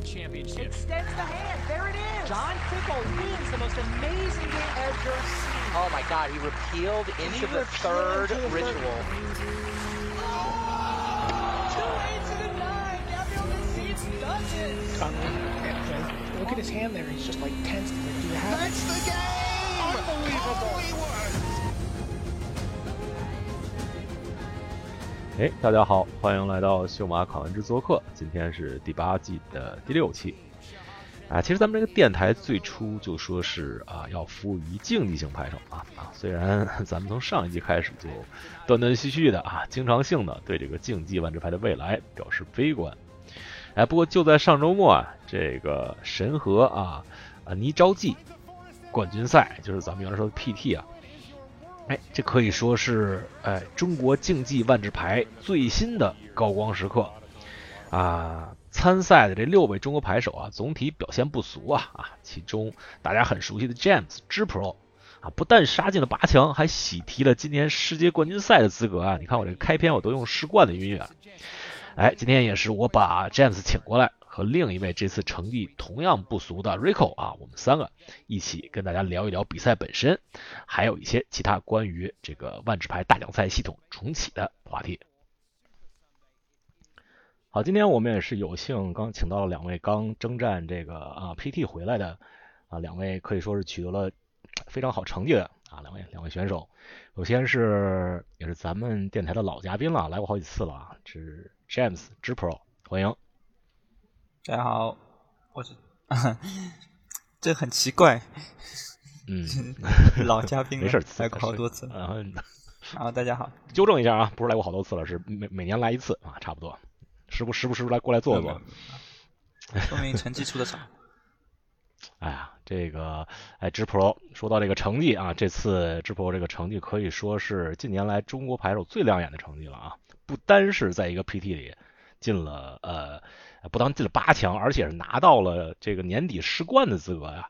World Championship. Extends the hand. There it is. John Fickle wins the most amazing game ever seen. Oh my God, he repealed into He the repealed third into the third. ritual. Oh, two eights and a nine. Now the does it. Conley, look at his hand there. He's just like tense. Like, do you have it? That's the game! Unbelievable. Hollywood! 哎，大家好，欢迎来到秀马考完之做客。今天是第八季的第六期。啊，其实咱们这个电台最初就说是啊，要服务于竞技性拍手啊啊。虽然咱们从上一季开始就断断续续的啊，经常性的对这个竞技万智牌的未来表示悲观。哎，不过就在上周末啊，这个神和啊啊泥招记冠军赛，就是咱们原来说的 PT 啊，哎，这可以说是哎中国竞技万智牌最新的高光时刻啊！参赛的这六位中国牌手啊，总体表现不俗啊啊！其中大家很熟悉的 James 支 Pro 啊，不但杀进了八强，还喜提了今年世界冠军赛的资格啊！你看我这个开篇我都用世冠的音乐，哎，今天也是我把 James 请过来，和另一位这次成绩同样不俗的 Rico 啊，我们三个一起跟大家聊一聊比赛本身，还有一些其他关于这个万智牌大奖赛系统重启的话题。好，今天我们也是有幸刚请到了两位刚征战这个啊 PT 回来的啊两位可以说是取得了非常好成绩的啊两位两位选手。首先是也是咱们电台的老嘉宾了，来过好几次了啊，是 James 支 Pro，欢迎。大家好，我是，这很奇怪，嗯，老嘉宾了没事儿，来过好多次。啊，然后大家好，纠正一下啊，不是来过好多次了，是每每年来一次啊，差不多，时不时不时来过来坐坐。说明成绩出的少。哎呀，这个哎，支 Pro 说到这个成绩啊，这次支 Pro 这个成绩可以说是近年来中国牌手最亮眼的成绩了啊！不单是在一个 PT 里进了呃，不单进了八强，而且是拿到了这个年底世冠的资格呀！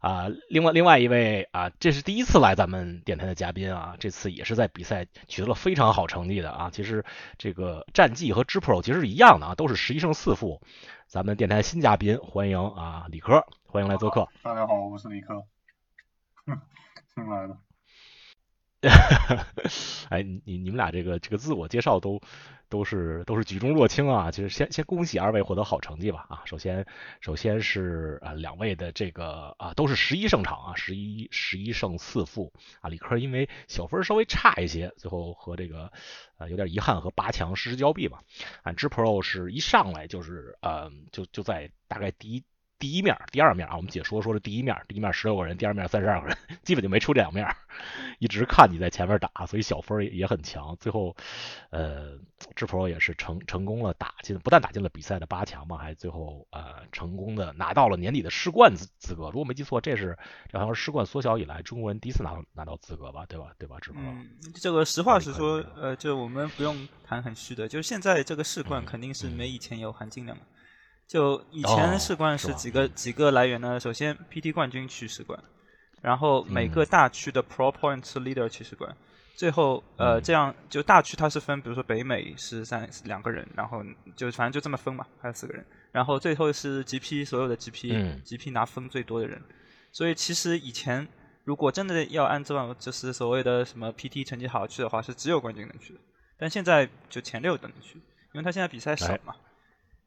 啊，另外另外一位啊，这是第一次来咱们电台的嘉宾啊，这次也是在比赛取得了非常好成绩的啊。其实这个战绩和支 Pro 其实是一样的啊，都是十一胜四负。咱们电台新嘉宾，欢迎啊，李科，欢迎来做客。大家好，我是李科，新来的。哈 哈哎，你你们俩这个这个自我介绍都都是都是举重若轻啊！其实先先恭喜二位获得好成绩吧啊！首先首先是啊两位的这个啊都是十一胜场啊，十一十一胜四负啊。李科因为小分稍微差一些，最后和这个呃有点遗憾和八强失之交臂吧。啊，支 Pro 是一上来就是呃就就在大概第一。第一面、第二面啊，我们解说说是第一面，第一面十六个人，第二面三十二个人，基本就没出这两面，一直看你在前面打，所以小分也也很强。最后，呃，智 Pro 也是成 成功了打进，不但打进了比赛的八强嘛，还最后呃成功的拿到了年底的世冠资资格。如果没记错，这是这好像是世冠缩小以来中国人第一次拿到拿到资格吧？对吧？对吧？智 Pro。嗯，这个实话实说，呃，就我们不用谈很虚的，就是现在这个世冠肯定是没以前有含金量了。就以前世冠是几个、哦、几个来源呢？首先 PT 冠军去世冠，然后每个大区的 Pro Point Leader 去世冠，最后呃、嗯、这样就大区它是分，比如说北美是三两个人，然后就反正就这么分嘛，还有四个人，然后最后是 GP 所有的 GP、嗯、GP 拿分最多的人，所以其实以前如果真的要按照就是所谓的什么 PT 成绩好去的话，是只有冠军能去的，但现在就前六都能去，因为他现在比赛少嘛。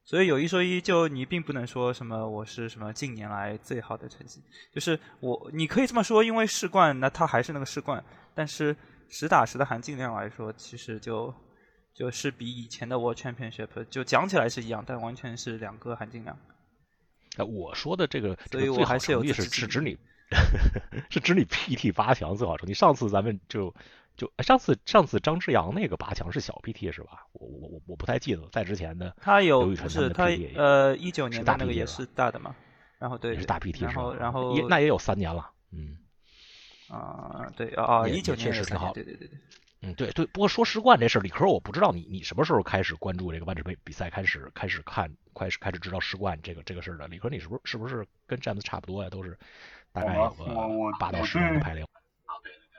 哎所以有一说一，就你并不能说什么我是什么近年来最好的成绩，就是我你可以这么说，因为世冠那它还是那个世冠，但是实打实的含金量来说，其实就就是比以前的 World Championship 就讲起来是一样，但完全是两个含金量。哎，我说的这个，所以我还是有是 是指你是指你 PT 八强最好成绩。上次咱们就。就上次上次张之阳那个八强是小 PT 是吧？我我我我不太记得了，在之前的他有不是他呃一九年的那个也是大的嘛，然后对是大 PT 然后然后也那也有三年了，嗯啊对啊一九年确实挺好，对对对对，嗯对对。不过说实冠这事儿，李科我不知道你你什么时候开始关注这个万智杯比赛，开始开始看开始开始知道世冠这个这个事儿的。李科你是不是是不是跟詹姆斯差不多呀？都是大概有个八到十年的排龄。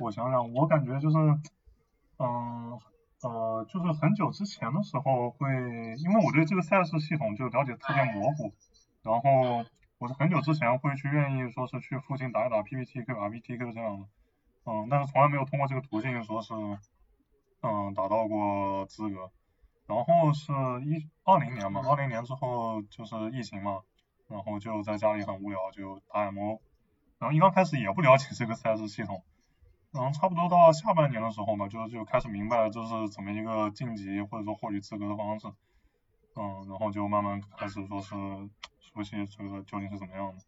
我想想，我感觉就是，嗯呃，就是很久之前的时候会，因为我对这个赛事系统就了解特别模糊，然后我是很久之前会去愿意说是去附近打一打 PPTQ、RPTQ 这样的，嗯，但是从来没有通过这个途径说是嗯达到过资格。然后是一二零年嘛，二零年之后就是疫情嘛，然后就在家里很无聊就打 MO，然后一刚开始也不了解这个赛事系统，然后差不多到下半年的时候嘛，就就开始明白这是怎么一个晋级或者说获取资格的方式，嗯，然后就慢慢开始说是熟悉这个究竟是怎么样的，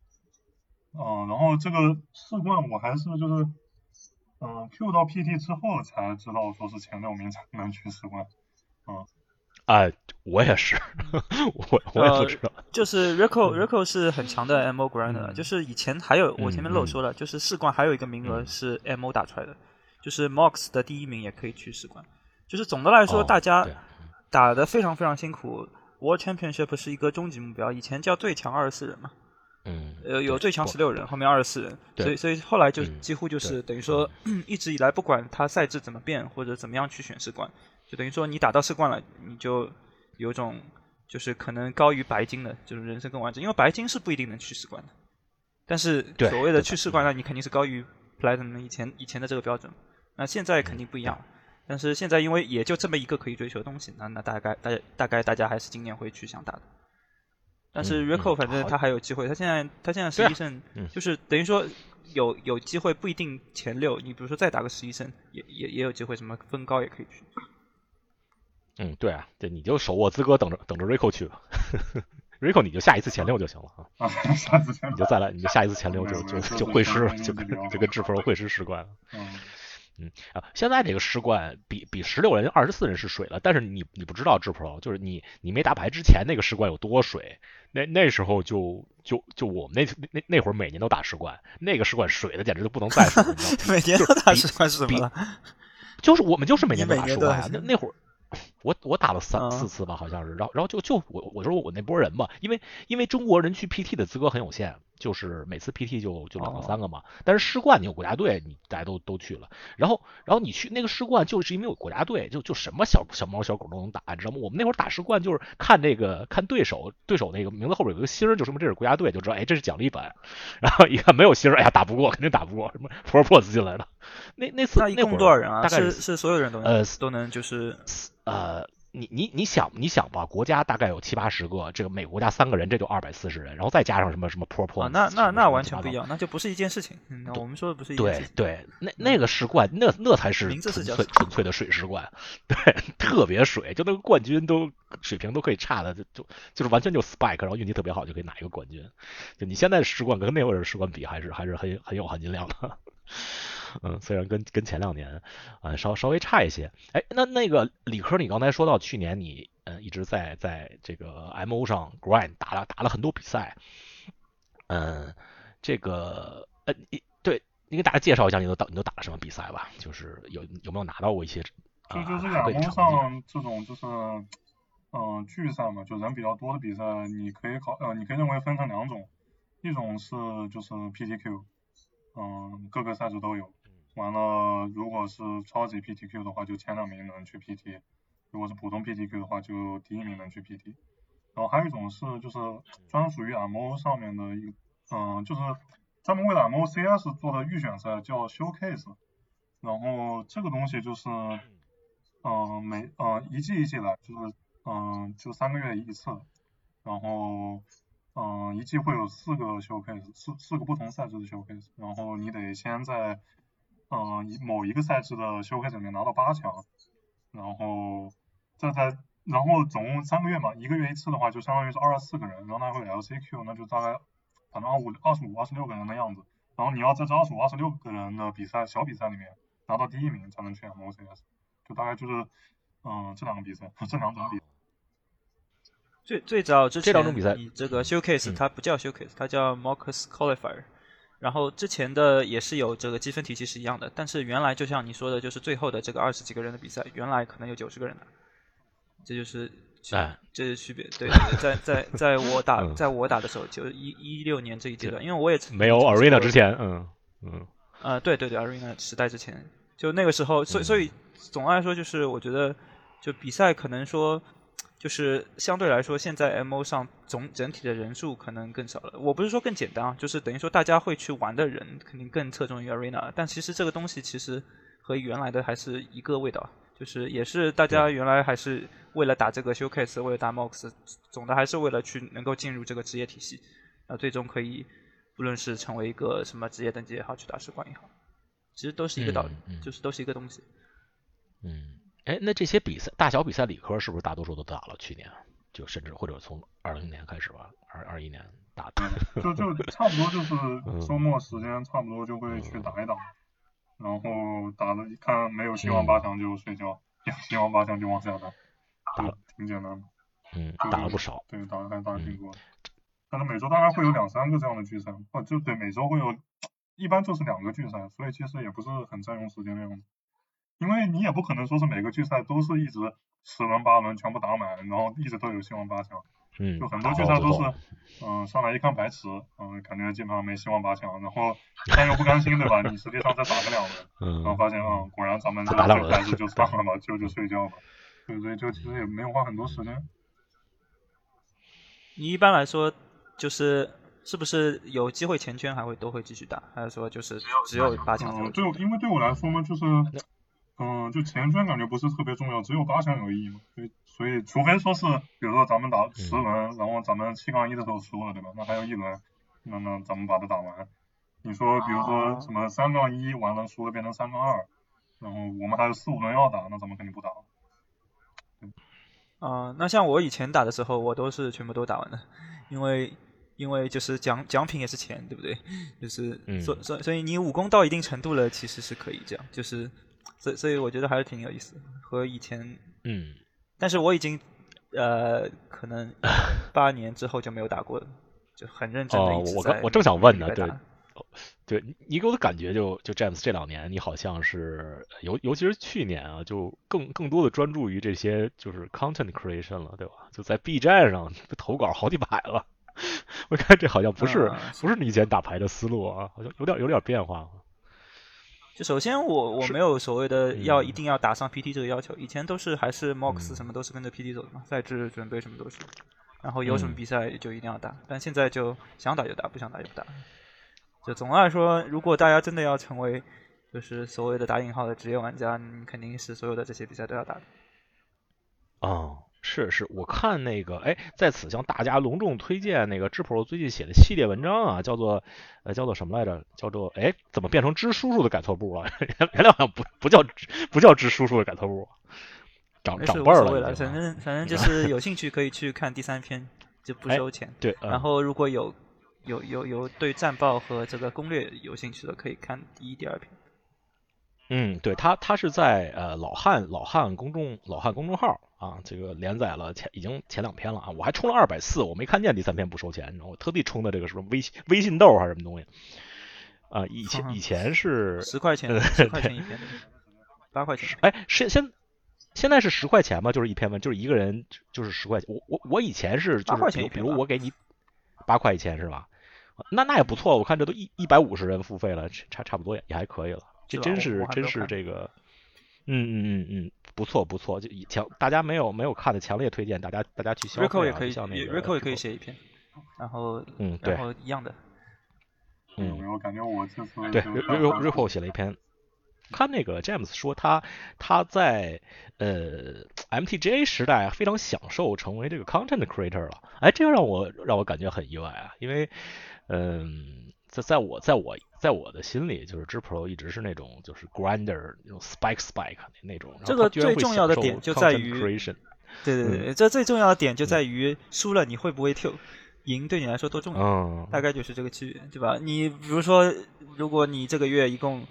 嗯，然后这个世冠我还是就是嗯 Q 到 PT 之后才知道说是前六名才能去世冠，嗯。哎，我也是，我我也不知道。就是 Rico Rico 是很强的 MO grinder，就是以前还有我前面漏说了，就是世冠还有一个名额是 MO 打出来的，就是 MOX 的第一名也可以去世冠。就是总的来说，大家打的非常非常辛苦。World Championship 是一个终极目标，以前叫最强二十四人嘛，嗯，呃，有最强十六人，后面二十四人，所以所以后来就几乎就是等于说，一直以来不管他赛制怎么变或者怎么样去选世冠。就等于说，你打到世冠了，你就有种就是可能高于白金的，就是人生更完整。因为白金是不一定能去世冠的，但是所谓的去世冠，那你肯定是高于 platinum 以前以前的这个标准。那现在肯定不一样，但是现在因为也就这么一个可以追求的东西，那那大概大大概大家还是今年会去想打的。但是 Rico 反正他还有机会，他现在他现在十一胜，就是等于说有有机会不一定前六，你比如说再打个十一胜，也也也有机会，什么分高也可以去。嗯，对啊，对，你就手握资格，等着等着 Rico 去吧。Rico 你就下一次前六就行了啊。啊，下次前你就再来，你就下一次前六就就就会师，就跟就跟智 pro 会师十冠了。嗯嗯啊，现在这个十冠比比十六人、二十四人是水了，但是你你不知道智 pro 就是你你没打牌之前那个十冠有多水，那那时候就就就我们那那那那会儿每年都打十冠，那个十冠水的简直就不能再水了。每年都打十冠是什么？就是我们就是每年都打十冠啊，那那会儿。我我打了三四次吧，好像是，然后然后就就我我说我那波人嘛，因为因为中国人去 PT 的资格很有限，就是每次 PT 就就两到三个嘛。但是世冠你有国家队，你大家都都去了。然后然后你去那个世冠，就是因为有国家队，就就什么小小猫小狗都能打，你知道吗？我们那会儿打世冠就是看这个看对手对手那个名字后边有个星，就说明这是国家队，就知道哎这是奖励本。然后一看没有星，哎呀打不过，肯定打不过，什么 Pro Pro 进来了。那那次那会儿多少人啊？大概是是所有人都能呃都能就是呃。你你你想你想吧，国家大概有七八十个，这个每个国家三个人，这就二百四十人，然后再加上什么什么 pro pro，那那那完全不一样，那就不是一件事情。那我们说的不是一件事情。对对，那那个世冠，那那才是纯粹纯粹的水世冠，对，特别水，就那个冠军都水平都可以差的，就就就是完全就 spike，然后运气特别好就可以拿一个冠军。就你现在世冠跟那会儿世冠比，还是还是很很有含金量的。嗯，虽然跟跟前两年啊稍稍微差一些。哎，那那个理科，你刚才说到去年你。嗯，一直在在这个 M O 上 grind 打了打了很多比赛。嗯，这个呃，你对你给大家介绍一下，你都打你都打了什么比赛吧？就是有有没有拿到过一些？就就是 M O 上这种就是嗯聚赛嘛，就人比较多的比赛，你可以考呃，你可以认为分成两种，一种是就是 P T Q，嗯，各个赛制都有。完了，如果是超级 P T Q 的话，就前两名能去 P T。如果是普通 PTQ 的话，就第一名能去 PT。然后还有一种是就是专属于 MO 上面的一，嗯，就是专门为了 MOCS 做的预选赛，叫 Showcase。然后这个东西就是，嗯，每嗯一季一季来，就是嗯就三个月一次。然后嗯一季会有四个 Showcase，四四个不同赛制的 Showcase。然后你得先在嗯某一个赛制的 Showcase 里面拿到八强，然后。再在，然后总共三个月嘛，一个月一次的话，就相当于是二十四个人，然后他会 LCQ，那就大概反正二五二十五、二十六个人的样子。然后你要在这二十五、二十六个人的比赛小比赛里面拿到第一名，才能去 MOCS。就大概就是嗯这两个比赛，这两种比赛。最最早之前，这两种比赛，你这个 Showcase 它不叫 Showcase，它叫 Marcus Qualifier。然后之前的也是有这个积分体系是一样的，但是原来就像你说的，就是最后的这个二十几个人的比赛，原来可能有九十个人的。这就是哎，这是区别。对，在在在我打在我打的时候，就一一六年这一阶段，因为我也没有 Arena 之前，嗯嗯。啊，对对对，Arena 时代之前，就那个时候，所以所以总的来说，就是我觉得，就比赛可能说，就是相对来说，现在 MO 上总整体的人数可能更少了。我不是说更简单啊，就是等于说大家会去玩的人肯定更侧重于 Arena，但其实这个东西其实和原来的还是一个味道，就是也是大家原来还是为了打这个 Showcase，为了打 MOX，总的还是为了去能够进入这个职业体系，那，最终可以不论是成为一个什么职业等级也好，去打世冠也好，其实都是一个道理，嗯嗯。就是都是一个东西。嗯，哎，那这些比赛大小比赛理科是不是大多数都打了？去年就甚至或者从二零年开始吧，二二一年打的。就就差不多就是嗯周末时间差不多就会去打一打，然后打的一看没有希望八强就睡觉，有希望八强就往下打，打了挺简单的。嗯，就打了不少。对，打的还打的嗯挺多的。但是每周大概会有两三个这样的聚餐，哦，就对，每周会有，一般就是两个聚餐，所以其实也不是很占用时间的样子。因为你也不可能说是每个决赛都是一直十轮八轮全部打满，然后一直都有希望八强。嗯，就很多决赛都是嗯、上来一看白池，嗯、感觉基本上没希望八强，然后但又不甘心，对吧？你实际上再打个两轮，然后嗯，发现，嗯，果然咱们这再打两轮这还是就算了吧，就就睡觉吧。对对，就其实也没有花很多时间。你一般来说就是是不是有机会前圈还会都会继续打，还是说就是只有八强对，因为对我来说嘛，就是，嗯，就前圈感觉不是特别重要，只有八强有意义嘛。所以，所以除非说是，比如说咱们打十轮，然后咱们七杠一的时候输了，对吧？那还有一轮，那那咱们把它打完。你说，比如说什么三杠一完了输了变成三杠二，然后我们还有四五轮要打，那咱们肯定不打了。啊、那像我以前打的时候，我都是全部都打完的，因为因为就是奖奖品也是钱，对不对？就是嗯所所所以你武功到一定程度了，其实是可以这样，就是所以所以我觉得还是挺有意思的，和以前，嗯，但是我已经呃可能八年之后就没有打过了，就很认真的哦我刚我正想问呢对对你你给我的感觉就就 James 这两年你好像是尤尤其是去年啊，就更更多的专注于这些就是 content creation 了，对吧？就在 B 站上投稿好几百了，我看这好像不是、啊不是你以前打牌的思路啊，好像有点有点变化。就首先我我没有所谓的要嗯一定要打上 PT 这个要求，以前都是还是 MOX 嗯什么都是跟着 PT 走的嘛，赛制准备什么都是，然后有什么嗯比赛就一定要打，但现在就想打就打，不想打就不打。就总的来说，如果大家真的要成为就是所谓的打引号的职业玩家，你肯定是所有的这些比赛都要打的。哦，是是，我看那个，哎，在此向大家隆重推荐那个智 pro 最近写的系列文章啊，叫做呃叫做什么来着？叫做哎，怎么变成支叔叔的改错部了？原原来好像不不叫不叫支叔叔的改错部，长长辈了。反正反正就是 有兴趣可以去看第三篇，就不哎收钱。对，嗯然后如果有有有有对战报和这个攻略有兴趣的，可以看第一、第二篇。嗯，对他，他是在呃老汉老汉公众老汉公众号啊，这个连载了前已经前两篇了啊，我还充了二百四，我没看见第三篇不收钱，你知道我特地充的这个什么微信微信豆还是什么东西啊？以前 以前是十块钱呃，十块钱一篇，八块钱。哎，是现现在是十块钱吗？就是一篇文，就是一个人就是十块钱。我我我以前是就八块是比如我给你八块一千是吧？那那也不错，我看这都一一百五十人付费了，差差不多也也还可以了。这真是真是这个，嗯嗯嗯嗯，不错不错，就以强大家没有没有看的强烈推荐大家大家去消 Rico 费啊，也可以那个，Rico 也可以写一篇，然后嗯对然后一样的。嗯我感觉我这次对就 r i p o 写了一篇，看那个 James 说他他在呃 MTGA 时代非常享受成为这个 content creator 了，哎，这个让我让我感觉很意外啊，因为嗯，在在我在我在我的心里，就是 G Pro 一直是那种就是 grinder 那种 spike spike 那种，这个最重要的点就在于对对对，这最重要的点就在于输了你会不会 Q，赢对你来说多重要。嗯大概就是这个区别，对吧？你比如说，如果你这个月一共，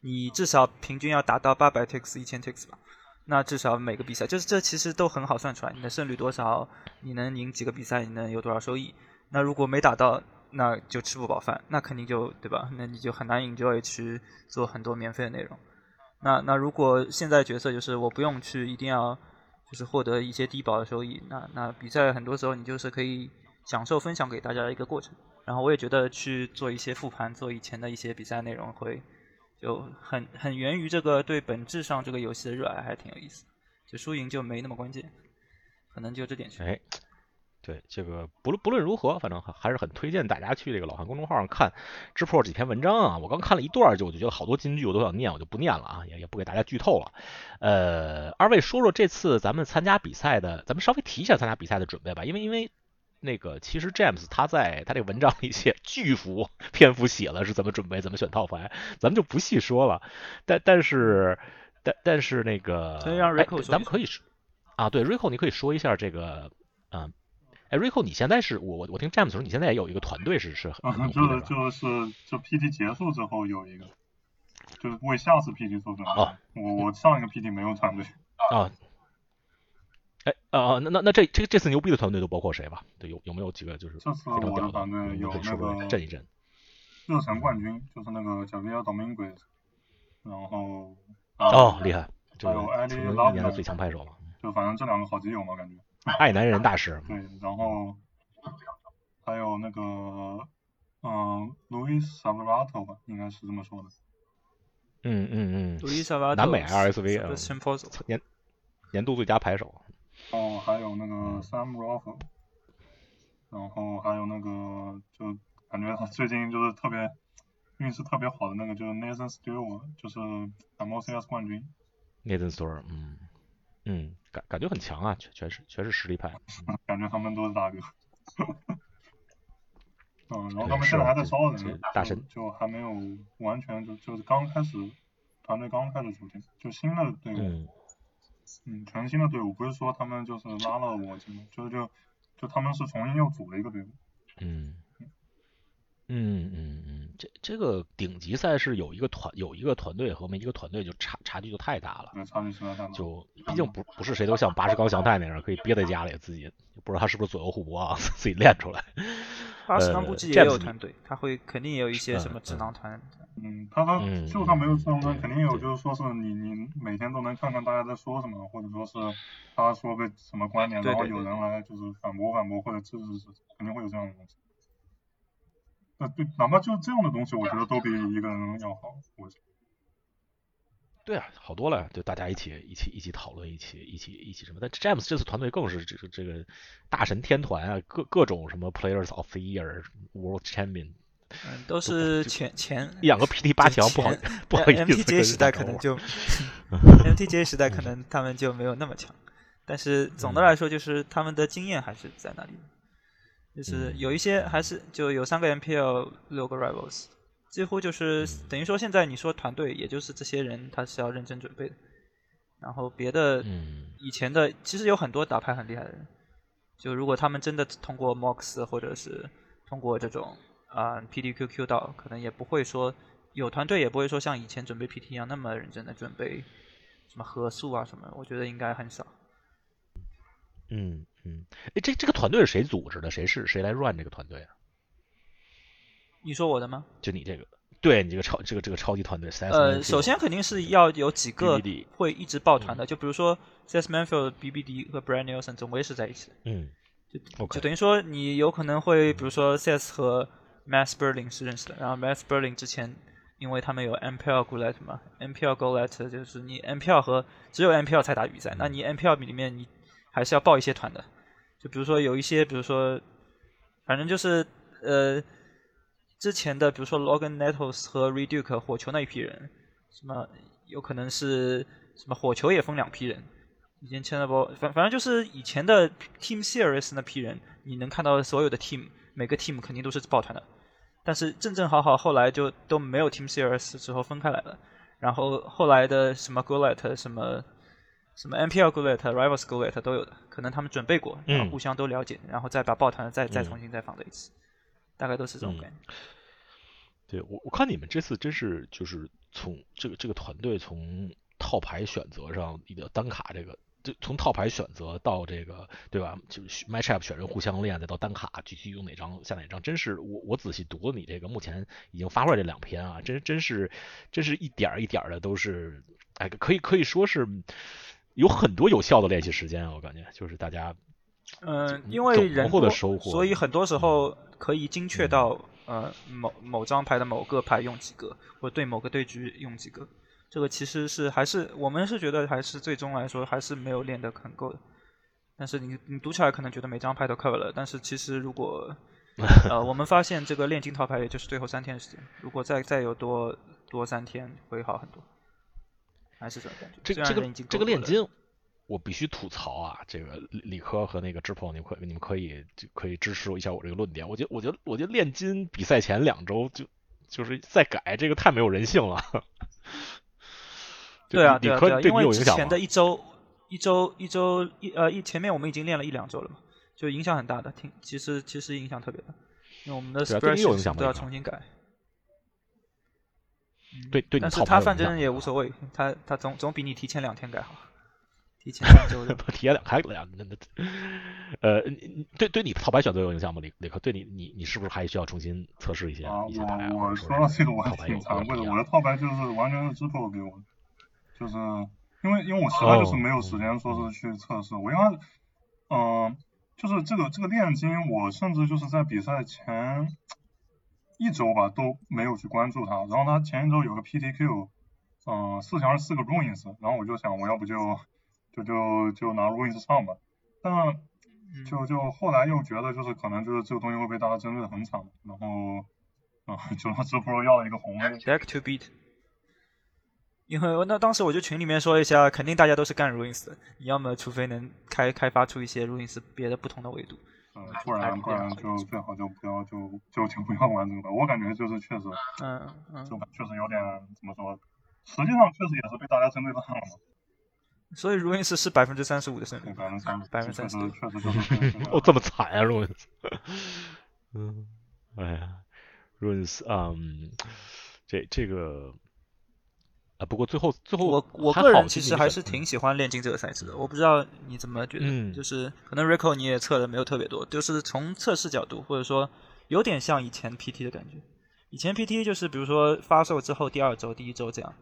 你至少平均要达到八百 ticks、一千 ticks 吧，那至少每个比赛，就是这其实都很好算出来，你的胜率多少，你能赢几个比赛，你能有多少收益。那如果没打到，那就吃不饱饭，那肯定就对吧？那你就很难 enjoy 去做很多免费的内容。那那如果现在角色就是我不用去一定要就是获得一些低保的收益，那那比赛很多时候你就是可以享受分享给大家的一个过程。然后我也觉得去做一些复盘，做以前的一些比赛内容会就很很源于这个对本质上这个游戏的热爱，还挺有意思。就输赢就没那么关键，可能就这点。对这个不论不论如何，反正还还是很推荐大家去这个老汉公众号上看知 pro 几篇文章啊。我刚看了一段就我就觉得好多金句我都想念，我就不念了啊，也也不给大家剧透了。呃，二位说说这次咱们参加比赛的，咱们稍微提一下参加比赛的准备吧，因为因为。那个其实 James 他在他这个文章里写巨幅篇幅写了是怎么准备怎么选套牌，咱们就不细说了。但但是但但是那个，哎，咱们可以说啊，对 Rico 你可以说一下这个，嗯，哎 Rico 你现在是我我我听 James 说你现在也有一个团队是是，嗯，就是就是就 PT 结束之后有一个，就是为下次 PT 做准备。哦，我我上一个 PT 没有团队。啊。哎啊，那那那这这这次牛逼的团队都包括谁吧？对，有有没有几个就是这次我的团队有那个震一震，热神冠军就是那个小 V 要 Dominguez，然后哦厉害，就有艾利拉一年的最强拍手嘛，就反正这两个好基友嘛感觉，爱男人大师。对，然后还有那个嗯，Louis s a v a r a t o 吧，应该是这么说的。嗯嗯嗯，Louis Savato 南美 RSV 啊，年年度最佳拍手。哦，还有那个 Sam Roth，然后还有那个就感觉他最近就是特别运势特别好的那个就是 Nathan Stewart，就是 MOCS 冠军。Nathan Stewart，嗯嗯，感感觉很强啊，全全是全是实力派。感觉他们都是大哥。嗯，然后他们现在还在招人，大神就还没有完全就就是刚开始团队刚开始组建，就新的队伍。嗯，全新的队伍不是说他们就是拉了我进，就是就就他们是重新又组了一个队伍。嗯嗯嗯嗯，这这个顶级赛事有一个团有一个团队和没一个团队就差差距就太大了。就毕竟不不是谁都像八十高翔太那样可以憋在家里自己，不知道他是不是左右互搏啊，自己练出来。巴什刚估计也有团队，他会肯定也有一些什么智囊团。嗯，他他就算没有智囊团，肯定有，就是说是你你每天都能看看大家在说什么，或者说是他说个什么观点，然后有人来就是反驳反驳或者支持支持，肯定会有这样的东西。那对，哪怕就这样的东西，我觉得都比一个人要好。我。对啊，好多了，就大家一起一起一起讨论，一起一起一起什么？但 James 这次团队更是这个这个大神天团啊，各各种什么 Players of the Year、World Champion，嗯，都是前前一两个 PT 八强，不好不好意思，MTJ 时代可能就 MTJ 时代可能他们就没有那么强，但是总的来说就是他们的经验还是在那里，就是有一些还是就有三个 MPL，六个 Rivals。几乎就是等于说，现在你说团队，也就是这些人，他是要认真准备的。然后别的，以前的其实有很多打牌很厉害的人，就如果他们真的通过 MOX 或者是通过这种啊 PDQQ 到，可能也不会说有团队，也不会说像以前准备 PT 一样那么认真的准备什么合宿啊什么。我觉得应该很少。嗯嗯，哎，这这个团队是谁组织的？谁是谁来 run 这个团队啊？你说我的吗？就你这个，对你这个超这个这个超级团队。呃，首先肯定是要有几个会一直抱团的，就比如说 CS Manfield、BBD 和 Brand Nelson 总归是在一起的。嗯，就就等于说你有可能会，比如说 CS 和 Mass Berlin 是认识的，然后 Mass Berlin 之前因为他们有 MPL Goulet 嘛，MPL Goulet 就是你 MPL 和只有 MPL 才打比赛，那你 MPL 里面你还是要报一些团的，就比如说有一些，比如说反正就是呃。之前的，比如说 Logan Nettles 和 Reduke 火球那一批人，什么有可能是什么火球也分两批人，以前签了不，反反正就是以前的 Team Series 那批人，你能看到所有的 Team，每个 Team 肯定都是抱团的，但是正正好好后来就都没有 Team Series 之后分开来了，然后后来的什么 g o l e t 什么什么 NPL Gullet、Rivals Gullet 都有的，可能他们准备过，然后互相都了解，然后再把抱团再再重新再放在一起。大概都是这种感觉。对我，我看你们这次真是就是从这个这个团队从套牌选择上，你的单卡这个，就从套牌选择到这个，对吧？就是 matchup 选人互相练，再到单卡具体用哪张下哪张，真是我我仔细读了你这个目前已经发出来这两篇啊，真真是真是一点一点的都是，哎，可以可以说是有很多有效的练习时间啊，我感觉就是大家，嗯，因为人多的收获，所以很多时候。可以精确到呃某某张牌的某个牌用几个，或者对某个对局用几个，这个其实是还是我们是觉得还是最终来说还是没有练得很够的。但是你你读起来可能觉得每张牌都 cover 了，但是其实如果 呃我们发现这个炼金套牌也就是最后三天时间，如果再再有多多三天会好很多，还是这种感觉。这这个这个炼金，我必须吐槽啊！这个理理科和那个智鹏，你们可你们可以就可以支持一下我这个论点。我觉得我觉得我觉得炼金比赛前两周就就是再改，这个太没有人性了。对啊，理对啊，对啊，科对你因为之前有影响吗？的一周、一周、一周一呃一前面我们已经练了一两周了嘛，就影响很大的，挺其实其实影响特别大，因为我们的对啊对你有都要重新改。对对你但是他反正也无所谓，他他总总比你提前两天改好，提前 两周的。提两还两那那呃，对对你套牌选择有影响吗？李李科对你你你是不是还需要重新测试一些啊，一些牌啊？我我说到这个我还挺惭愧的，我的套牌就是完全是支付给我的，就是因为因为我实在就是没有时间说是去测试，我应该嗯、就是这个这个炼金，我甚至就是在比赛前一周吧都没有去关注他，然后他前一周有个 PTQ，嗯、四强是四个 ruins，然后我就想我要不就就就就拿 ruins 上吧，但嗯。就就后来又觉得就是可能就是这个东西会被大家针对的很惨，然后啊、就让支付要了一个红 A，Deck to beat。因为那当时我就群里面说了一下，肯定大家都是干 ruins 的，你要么除非能开开发出一些 ruins 别的不同的维度。嗯，不然不然就最好就不要就就请不要玩这个吧。我感觉就是确实嗯嗯，就确实有点怎么说，实际上确实也是被大家针对到了嘛，所以 ruins 是百分之三十五的胜率对。百分之三十，百分之确实30确实就是 哦，这么惨啊，Ruins。嗯，哎呀，Ruins，嗯，这这个啊，不过最后最后我我个人其实还是挺喜欢炼金这个赛制的，我不知道你怎么觉得，嗯就是可能 Rico 你也测的没有特别多，就是从测试角度或者说有点像以前 PT 的感觉。以前 PT 就是比如说发售之后第二周、第一周这样，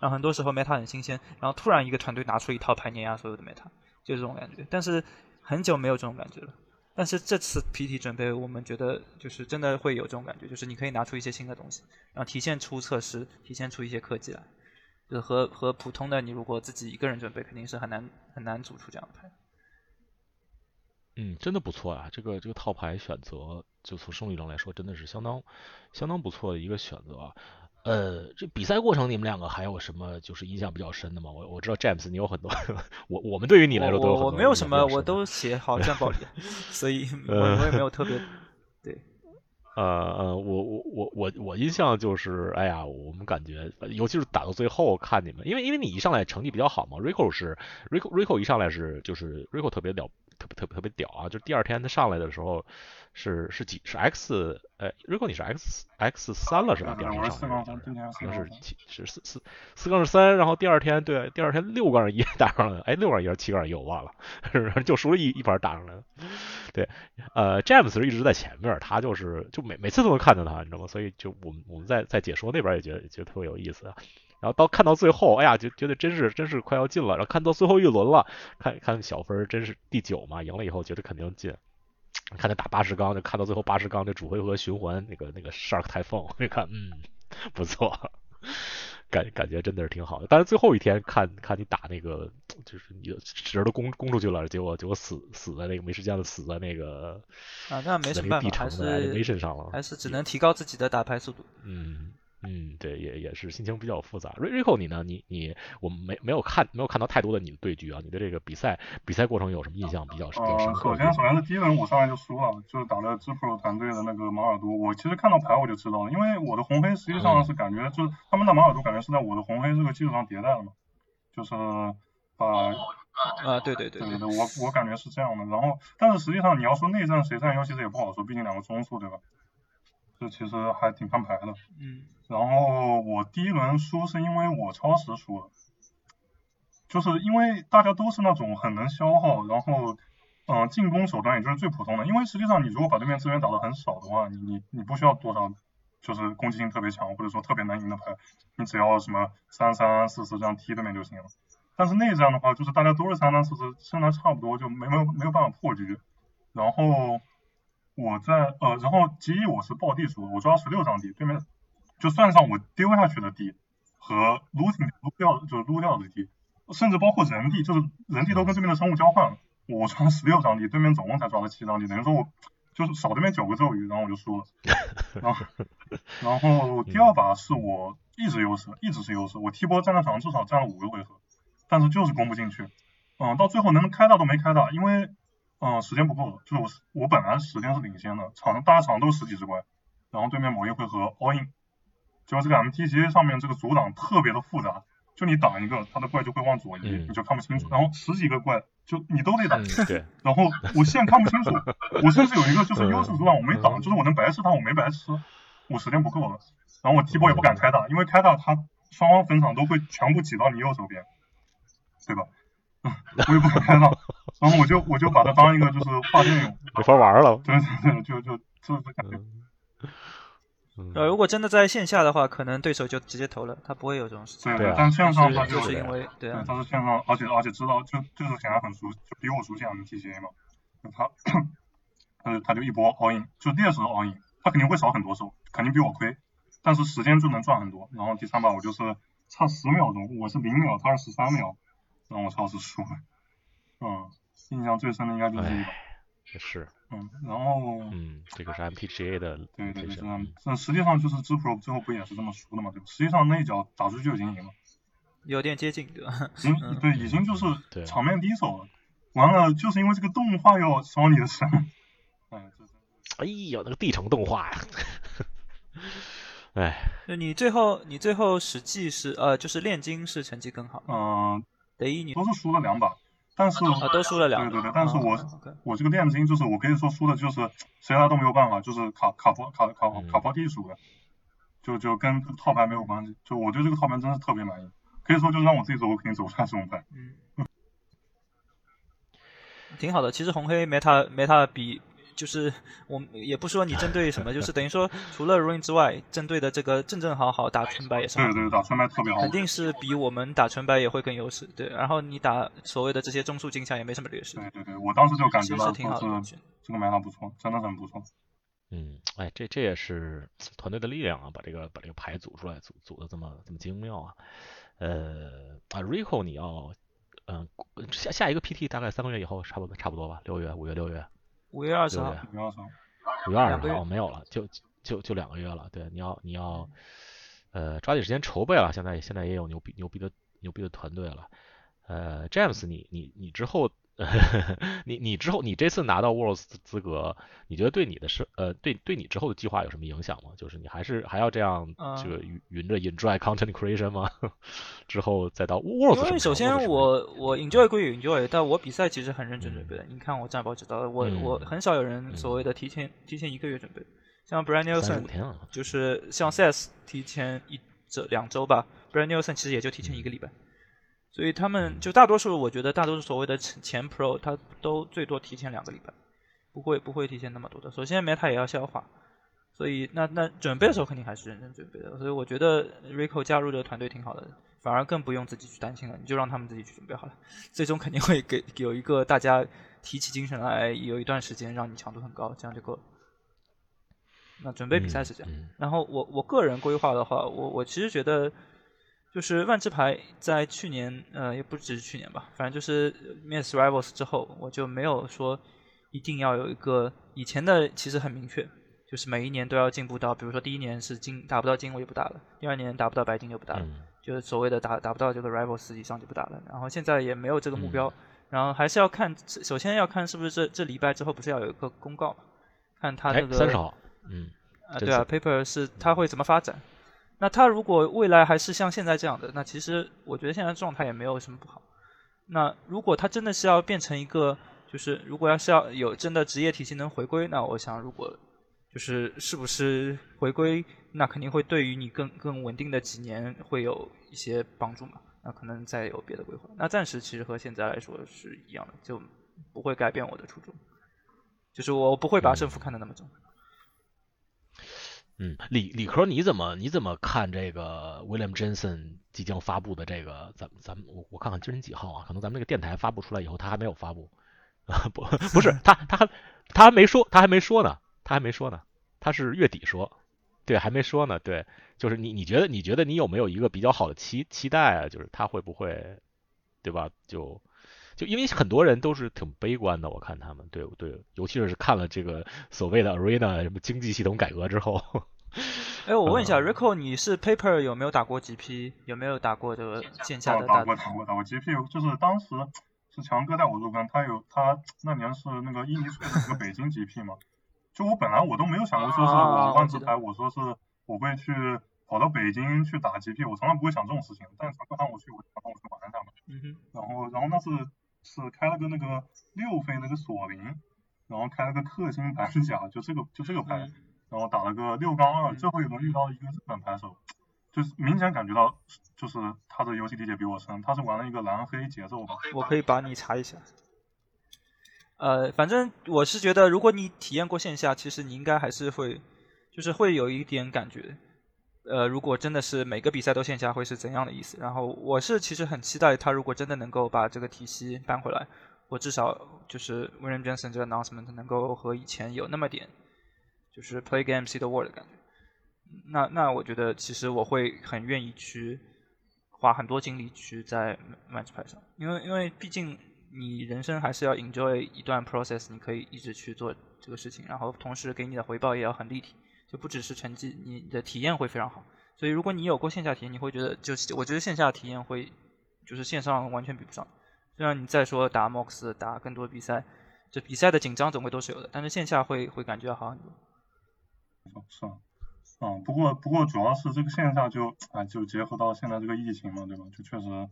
然后很多时候 meta 很新鲜，然后突然一个团队拿出一套牌碾压所有的 meta，就这种感觉。但是很久没有这种感觉了。但是这次 PT 准备，我们觉得就是真的会有这种感觉，就是你可以拿出一些新的东西，然后体现出测试，体现出一些科技来。就和和普通的你如果自己一个人准备，肯定是很难很难组出这样的牌。嗯，真的不错啊！这个这个套牌选择，就从胜率上来说，真的是相当相当不错的一个选择啊。呃，这比赛过程你们两个还有什么就是印象比较深的吗？我我知道 James 你有很多，我我们对于你来说都有我我很多没有什么，我都写好战报里，所以我呃我也没有特别对。呃呃，我我我我我印象就是，哎呀，我们感觉，尤其是打到最后看你们，因为因为你一上来成绩比较好嘛，Rico 是 Rico Rico 一上来是就是 Rico 特别了特别特别特别屌啊，就是第二天他上来的时候是是几是 X 呃 Rico 你是 X X 三了是吧？第二天上来好像是。七是四四四杠三，然后第二天对第二天六杠一打上来了，哎六杠一还是七杠一我忘了，就输了一一盘打上来了。对，呃，James 是一直在前面，他就是就每每次都能看见他，你知道吗？所以就我们我们在在解说那边也觉得觉得特别有意思。啊然后到看到最后，哎呀，就觉得真是真是快要进了。然后看到最后一轮了，看看小分真是第九嘛，赢了以后觉得肯定进。看他打八十缸，就看到最后八十缸这主回合循环那个那个 Shark 台风，看，嗯，不错，感感觉真的是挺好的。但是最后一天看看你打那个，就是你的侄儿都攻攻出去了，结果结果死死在那个没时间了，死在那个啊，那没什么办法，还是 animation 上了。还是只能提高自己的打牌速度。嗯嗯，对，也也是心情比较复杂。瑞 Rico 你呢？你你我们没没有看没有看到太多的你的对局啊，你的这个比赛比赛过程有什么印象比较比较深呃，刻的？首先首先是第一轮我上来就输了，就是打了 Pro 团队的那个马尔都。我其实看到牌我就知道了，因为我的红黑实际上是感觉就是他们的马尔都感觉是在我的红黑这个基础上迭代了嘛，就是把啊，对对对对对对对，我我感觉是这样的。然后，但是实际上你要说内战谁占优，其实也不好说，毕竟两个中速对吧？这其实还挺看牌的。嗯，然后我第一轮输是因为我超时输了，就是因为大家都是那种很能消耗，然后嗯、呃进攻手段也就是最普通的。因为实际上你如果把对面资源打得很少的话，你你你不需要多少就是攻击性特别强或者说特别难赢的牌，你只要什么三三四四这样踢对面就行了。但是内战的话，就是大家都是三三四四，身材差不多，就没没有没有办法破局。然后我在呃，然后 G 一我是爆地输，我抓十六张地，对面就算上我丢下去的地和 losing 撸掉就是撸掉的地，甚至包括人地，就是人地都跟对面的生物交换了，我抓了十六张地，对面总共才抓了七张地，等于说我就是少对面九个咒语，然后我就输了。然后然后第二把是我一直优势，一直是优势，我 T 波站在场至少站了五个回合，但是就是攻不进去。嗯，到最后能开大都没开大，因为嗯时间不够了，就是我我本来时间是领先的，场大场都是十几只怪，然后对面某一回合 all in，结果这个 MTGA 上面这个阻挡特别的复杂，就你挡一个，他的怪就会往左移，嗯你就看不清楚，然后十几个怪就你都得挡，嗯，对，然后我线看不清楚，我甚至有一个就是嗯优势阻挡我没挡，就是我能白吃他，我没白吃，我时间不够了，然后我 T 波也不敢开大，因为开大他双方分场都会全部挤到你右手边，对吧？我也不敢开大，然后我就我就把它当一个就是画电用，没法玩了。对对对，就就就是感觉，嗯呃，如果真的在线下的话，可能对手就直接投了，他不会有这种事情。对对啊但线上的话就是因为对他是线上，而且而且知道就就是显然很熟，就比我熟悉 MTGA 嘛，他呃他就一波 all in，就劣势 all in，他肯定会少很多手，肯定比我亏，但是时间就能赚很多。然后第三把我就是差十秒钟，我是零秒，他是十三秒，然后我超是输了，嗯，印象最深的应该就是这一把，哎，是，嗯，然后嗯，这个是 MPGA 的对对对。那实际上就是 z Pro 最后不也是这么输的嘛，对吧？实际上那一脚打出去就已经赢了。有点接近，对吧？嗯，对，已经就是场面第一手了。完了，就是因为这个动画要烧你的身。哎，这这哎呦，那个地城动画呀，哎，那你最后你最后实际是呃，就是炼金是成绩更好，嗯、得一你都是输了两把，但是啊都输了两个，对对对，但是我、我这个炼金就是我可以说输的就是谁来都没有办法，就是卡卡波卡卡嗯卡波地输的，就就跟套牌没有关系。就我对这个套牌真是特别满意，可以说就是让我自己走，我肯定走不出来这种牌。嗯，挺好的。其实红黑 meta meta 比就是我们也不说你针对什么，就是 等于说除了 Rain 之外，针对的这个正正好好打纯白也是好对对，打纯白特别好。肯定是比我们打纯白也会更优势。对，然后你打所谓的这些中速镜像也没什么劣势，对对对，我当时就感觉到其实挺好的说感觉。是这个买法不错，真的很不错。嗯，哎，这这也是团队的力量啊，把这个把这个牌组出来，组组的这么这么精妙啊。呃啊，Rico 你要，嗯、下下一个 PT 大概三个月以后，差不多差不多吧，六月、五月、六月、五月二十号五月二十号没有了，就就就两个月了。对，你要你要，呃，抓紧时间筹备了。现在现在也有牛逼牛逼的牛逼的团队了。呃，James，你你你之后，你你之后你这次拿到 Worlds 资格，你觉得对你的是呃对对你之后的计划有什么影响吗？就是你还是还要这样嗯。这个云云着 enjoy content creation 吗？之后再到 Worlds 因为首先我我 enjoy 归 enjoy，但我比赛其实很认真准备的。你看我战报知道的，我嗯。我很少有人所谓的提前提前一个月准备，像十 Nelson 就是像 CS 提前一周两周吧，Brian Nelson 其实也就提前一个礼拜，所以他们就大多数我觉得大多数所谓的前前 Pro 他都最多提前两个礼拜，不会不会提前那么多的。首先 Meta 也要消化，所以那那准备的时候肯定还是认真准备的。所以我觉得 Rico 加入这个团队挺好的，反而更不用自己去担心了，你就让他们自己去准备好了，最终肯定会给有一个大家提起精神来，有一段时间让你强度很高，这样就够了。那准备比赛是这样。嗯然后我我个人规划的话，我我其实觉得，就是万智牌在去年，呃，也不只是去年吧，反正就是面 s Rivals 之后，我就没有说一定要有一个以前的其实很明确，就是每一年都要进步到，比如说第一年是金打不到金我就不打了，第二年打不到白金就不打了，嗯就是所谓的打打不到这个 Rivals 以上就不打了。然后现在也没有这个目标，嗯然后还是要看，首先要看是不是这这礼拜之后不是要有一个公告嘛，看他哎那个三十号，嗯啊，真对啊，Paper 是它会怎么发展？那他如果未来还是像现在这样的，那其实我觉得现在状态也没有什么不好。那如果他真的是要变成一个，就是如果要是要有真的职业体系能回归，那我想如果就是是不是回归，那肯定会对于你更更稳定的几年会有一些帮助嘛。那可能再有别的规划。那暂时其实和现在来说是一样的，就不会改变我的初衷。就是我不会把胜负看得那么重。嗯理理科你怎么你怎么看这个 William Jensen 即将发布的这个？咱咱们我我看看今天几号啊？可能咱们这个电台发布出来以后，他还没有发布 啊？不不是，他他还他还没说，他还没说呢，他还没说呢，他是月底说，对，还没说呢。对，就是你你觉得你觉得你有没有一个比较好的期期待啊？就是他会不会，对吧？就就因为很多人都是挺悲观的，我看他们对对，尤其是看了这个所谓的 Arena 什么经济系统改革之后。哎，我问一下嗯，Rico，你是 Paper 有没有打过 GP？有没有打过这个线下哦，的大打过打过打过 GP，就是当时是强哥带我入坑，他有他那年是那个印尼岁的那个北京 GP 嘛，就我本来我都没有想过说是啊我我记得换这台，我说是我会去跑到北京去打 GP，我从来不会想这种事情，但是强哥喊我去，我就想让我去玩一下嘛。嗯哼，然后然后那是是开了个那个六费那个索林，然后开了个克星板甲，就这个就这个牌，嗯然后打了个六杠二，嗯最后一轮遇到一个日本牌手，就是明显感觉到就是他的游戏理解比我深，他是玩了一个蓝黑节奏吧。我可以帮你查一下。呃，反正我是觉得，如果你体验过线下，其实你应该还是会，就是会有一点感觉。呃，如果真的是每个比赛都线下，会是怎样的意思？然后我是其实很期待他如果真的能够把这个体系搬回来，我至少就是 William Johnson 这个 announcement 能够和以前有那么点，就是 play game see the world 的感觉。那那我觉得其实我会很愿意去花很多精力去在 match 牌上，因为因为毕竟你人生还是要 enjoy 一段 process，你可以一直去做这个事情，然后同时给你的回报也要很立体，就不只是成绩，你的体验会非常好。所以如果你有过线下体验，你会觉得就是我觉得线下体验会就是线上完全比不上。虽然你再说打 MOX 打更多比赛，就比赛的紧张总归都是有的，但是线下会会感觉要好很多。是啊，嗯，不过不过主要是这个线下就啊就结合到现在这个疫情嘛，对吧？就确实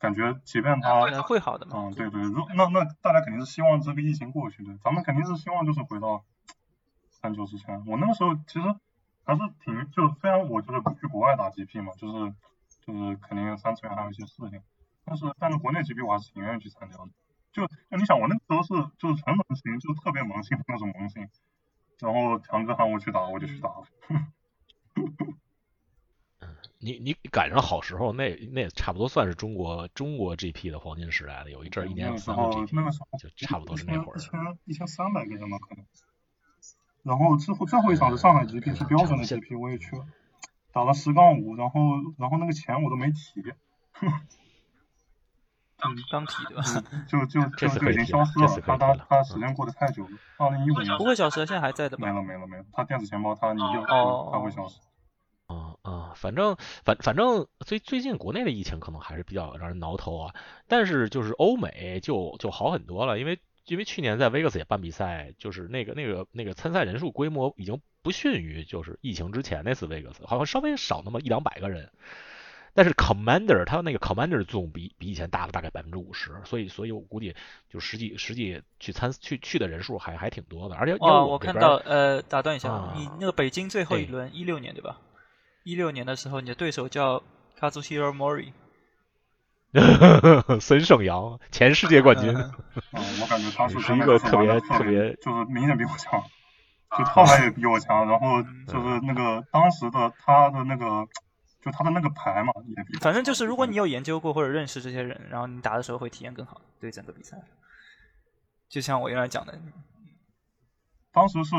感觉即便它呃，会好的嘛。嗯，对对，如那那大家肯定是希望这个疫情过去的，咱们肯定是希望就是回到很久之前。我那个时候其实还是挺，就虽然我就是不去国外打 GP 嘛，就是就是肯定三次元还有一些事情，但是但是国内 GP 我还是挺愿意去参加的。就就你想，我那个时候是就是纯萌新，就是特别萌新的那种萌新，然后强哥喊我去打，我就去打了。你你赶上好时候，那那也差不多算是中国中国 GP 的黄金时代了。有一阵儿一年三个 GP，就差不多是那会儿一。千一千三百个人吧，可能。然后之后最后一场是上海 GP，是标准的 GP，我也去了，打了十杠五，然后然后那个钱我都没提，嗯，刚提对吧？就就这次就就已经消失了他他他时间过得太久了，二零一五年不会消失，现在还在的没？了没了没了，他电子钱包他你就哦他会消失。啊啊，反正反反正最最近国内的疫情可能还是比较让人挠头啊，但是就是欧美就就好很多了，因为因为去年在 Vegas 也办比赛，就是那个那个那个参赛人数规模已经不逊于就是疫情之前那次 Vegas，好像稍微少那么一两百个人。但是 Commander 它那个 Commander 的作用比比以前大了大概百分之五十，所以所以我估计就实际实际去参去去的人数还还挺多的，而且哦，我看到，呃，打断一下，啊你那个北京最后一轮一六年对吧？一六年的时候，你的对手叫 Kazuhiro Mori，孙胜阳前世界冠军。我感觉他是一个特别特别就是明显比我强，就套牌也比我强，然后就是那个当时的他的那个就他的那个牌嘛，也反正就是如果你有研究过或者认识这些人，然后你打的时候会体验更好，对整个比赛。就像我原来讲的，当时是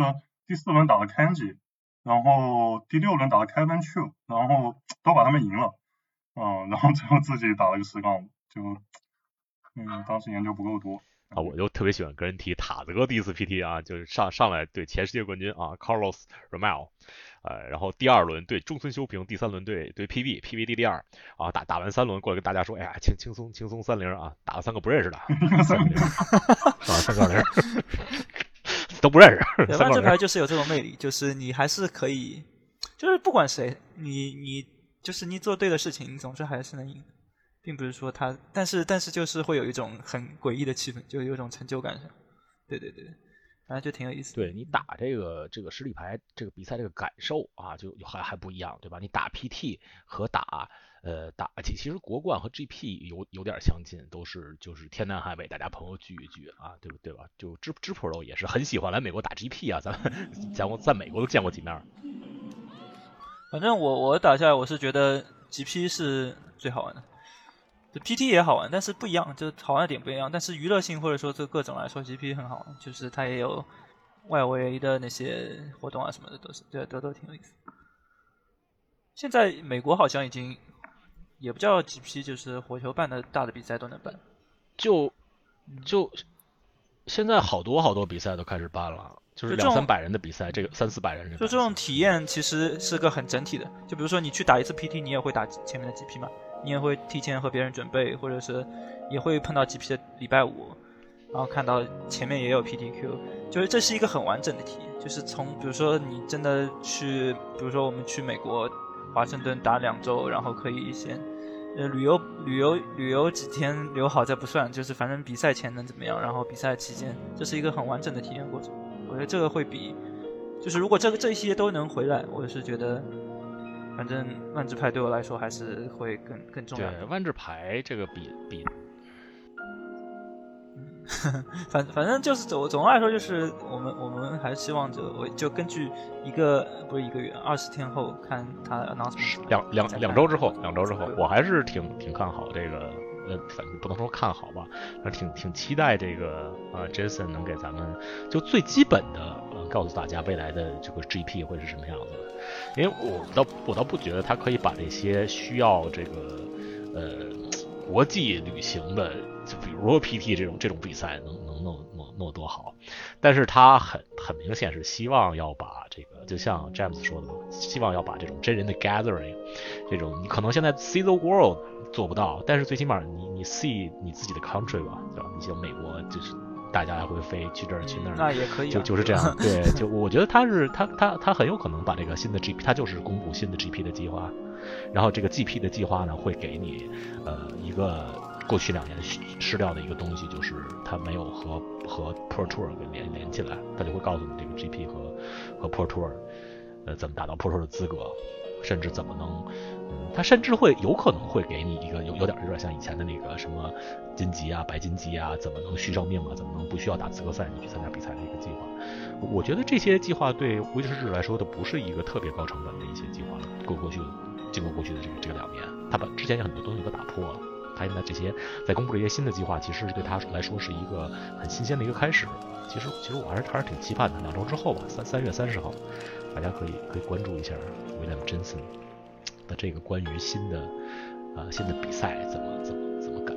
第四轮打了 Kenji，然后第六轮打了 Kevin Chu，然后都把他们赢了，嗯，然后最后自己打了个十杠五，就嗯当时研究不够多。啊，我就特别喜欢跟人提塔子哥第一次 PT 啊，就是上上来对前世界冠军啊，Carlos Romero，呃，然后第二轮对中村修平，第三轮对对 PB，PB 第第二啊，打打完三轮过来跟大家说，哎呀，轻轻松轻松三零啊，打了三个不认识的，三个零，啊，三个零，都不认识，对，三个零万智牌，就是有这种魅力，就是你还是可以，就是不管谁，你你就是你做对的事情，你总是还是能赢，并不是说他，但是但是就是会有一种很诡异的气氛，就有一种成就感上。对对对，反正就挺有意思的。对你打这个这个实力牌这个比赛这个感受啊，就还还不一样，对吧？你打 PT 和打呃打其其实国冠和 GP 有有点相近，都是就是天南海北大家朋友聚一聚啊，对不对吧？就知知 Pro 也是很喜欢来美国打 GP 啊，咱们 见过在美国都见过几面。反正我我打下来，我是觉得 GP 是最好玩的。就 PT 也好玩，但是不一样，就好玩的点不一样。但是娱乐性或者说这各种来说，GP 很好，就是它也有外围的那些活动啊什么的，都是对都都挺有意思。现在美国好像已经也不叫 GP，就是火球办的大的比赛都能办。就就现在好多好多比赛都开始办了，就是两三百人的比赛，这个三四百人的，就这种体验其实是个很整体的。就比如说你去打一次 PT，你也会打前面的 GP 嘛，你也会提前和别人准备，或者是也会碰到 GP 的礼拜五，然后看到前面也有 PTQ，就是这是一个很完整的体验。就是从比如说你真的去，比如说我们去美国华盛顿打两周，然后可以先呃旅游旅游旅游几天留好再不算，就是反正比赛前能怎么样，然后比赛期间，这是一个很完整的体验过程。我觉得这个会比，就是如果这个这些都能回来，我是觉得，反正万智牌对我来说还是会更更重要。对万智牌这个比比 反反正就是总总的来说，就是我们我们还是希望就我就根据一个不是一个月，二十天后看他 announcement 两两两周之后，两周之后，我还是挺挺看好这个，呃，反正不能说看好吧，那挺挺期待这个啊 Jason 能给咱们就最基本的呃告诉大家未来的这个 GP 会是什么样子的，因为我倒我倒不觉得他可以把这些需要这个呃国际旅行的，就比如说 PT 这种这种比赛能能弄弄弄多好，但是他很很明显是希望要把这个，就像詹姆斯说的，希望要把这种真人的 gathering，这种你可能现在 see the world 做不到，但是最起码你你 see 你自己的 country 吧，对吧？你像美国就是大家来回飞去这儿去那儿，那也可以、啊，就就是这样，对，就我觉得他是他他他很有可能把这个新的 GP，他就是公布新的 GP 的计划，然后这个 GP 的计划呢会给你呃一个过去两年失掉的一个东西，就是它没有和和 Pro Tour 给连连起来，他就会告诉你这个 GP 和和 Pro Tour 呃怎么达到 Pro Tour 的资格，甚至怎么能。嗯，他甚至会有可能会给你一个有有点有点像以前的那个什么金级啊、白金级啊，怎么能续上命啊？怎么能不需要打资格赛你去参加比赛的一个计划？我觉得这些计划对威士忌来说都不是一个特别高成本的一些计划了。过过去经过过去的这个这个两年，他把之前有很多东西都打破了。他现在这些在公布这些新的计划，其实是对他来说是一个很新鲜的一个开始。其实其实我还是还是挺期盼的，两周之后吧，三三月三十号，大家可以可以关注一下 William Johnson。的这个关于新的啊、呃、新的比赛怎么怎么怎么改。